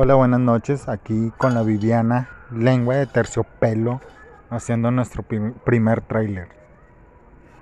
Hola, buenas noches. Aquí con la Viviana, lengua de terciopelo, haciendo nuestro primer tráiler.